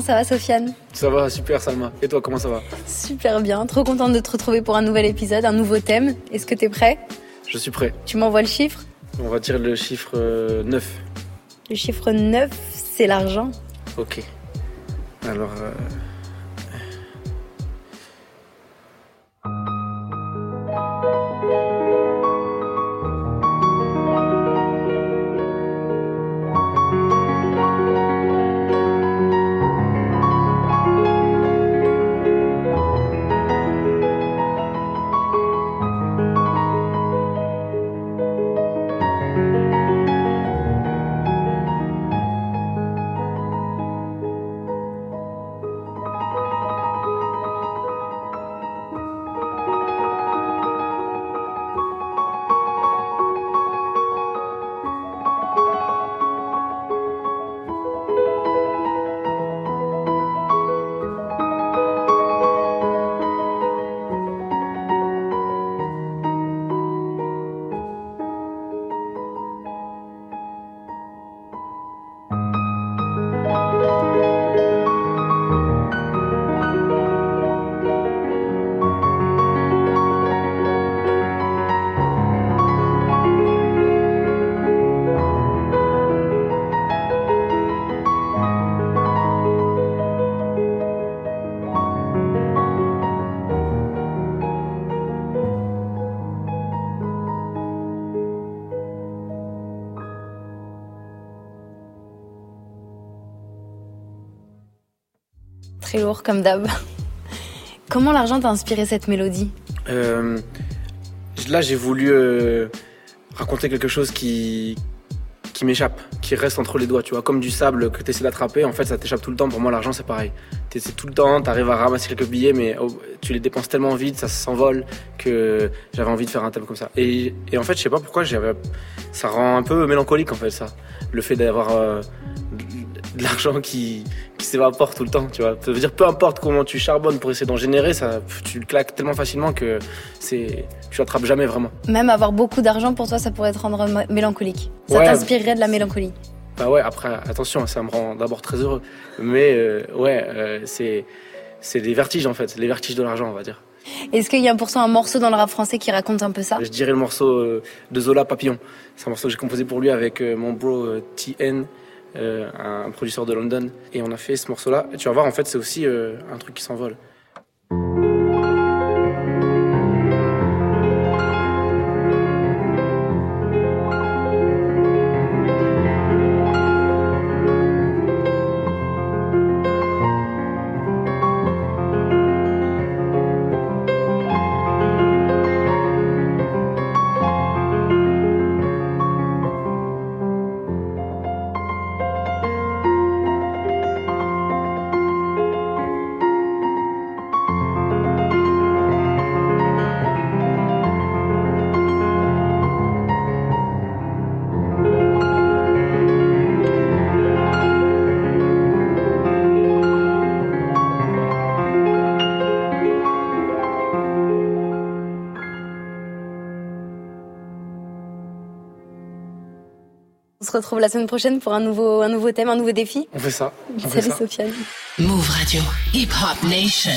Comment ça va, Sofiane Ça va, super, Salma. Et toi, comment ça va Super bien. Trop contente de te retrouver pour un nouvel épisode, un nouveau thème. Est-ce que t'es prêt Je suis prêt. Tu m'envoies le chiffre On va dire le chiffre 9. Le chiffre 9, c'est l'argent. Ok. Alors. euh, Très lourd comme d'hab. Comment l'argent t'a inspiré cette mélodie euh, là, j'ai voulu euh, raconter quelque chose qui, qui m'échappe, qui reste entre les doigts, tu vois, comme du sable que tu essaies d'attraper, en fait, ça t'échappe tout le temps. Pour moi, l'argent, c'est pareil. Tu tout le temps, tu arrives à ramasser quelques billets, mais oh, tu les dépenses tellement vite, ça s'envole, que j'avais envie de faire un thème comme ça. Et, et en fait, je sais pas pourquoi, j'avais, ça rend un peu mélancolique, en fait, ça. Le fait d'avoir euh, de l'argent qui, qui s'évapore tout le temps, tu vois. Ça veut dire peu importe comment tu charbonnes pour essayer d'en générer, ça, tu le claques tellement facilement que c'est, tu l'attrapes jamais vraiment. Même avoir beaucoup d'argent pour toi, ça pourrait te rendre mélancolique. Ça Ouais. t'inspirerait de la mélancolie. Bah ouais, après, attention, ça me rend d'abord très heureux. Mais euh, ouais, euh, c'est, c'est des vertiges en fait, les vertiges de l'argent, on va dire. Est-ce qu'il y a pour un morceau dans le rap français qui raconte un peu ça? Je dirais le morceau euh, de Zola Papillon. C'est un morceau que j'ai composé pour lui avec mon bro TN, un, un producteur de London. Et on a fait ce morceau-là. Tu vas voir, en fait, c'est aussi euh, un truc qui s'envole. On se retrouve la semaine prochaine pour un nouveau, un nouveau thème, un nouveau défi. On fait ça. On fait Salut ça. Sofiane. Move Radio. Hip Hop Nation.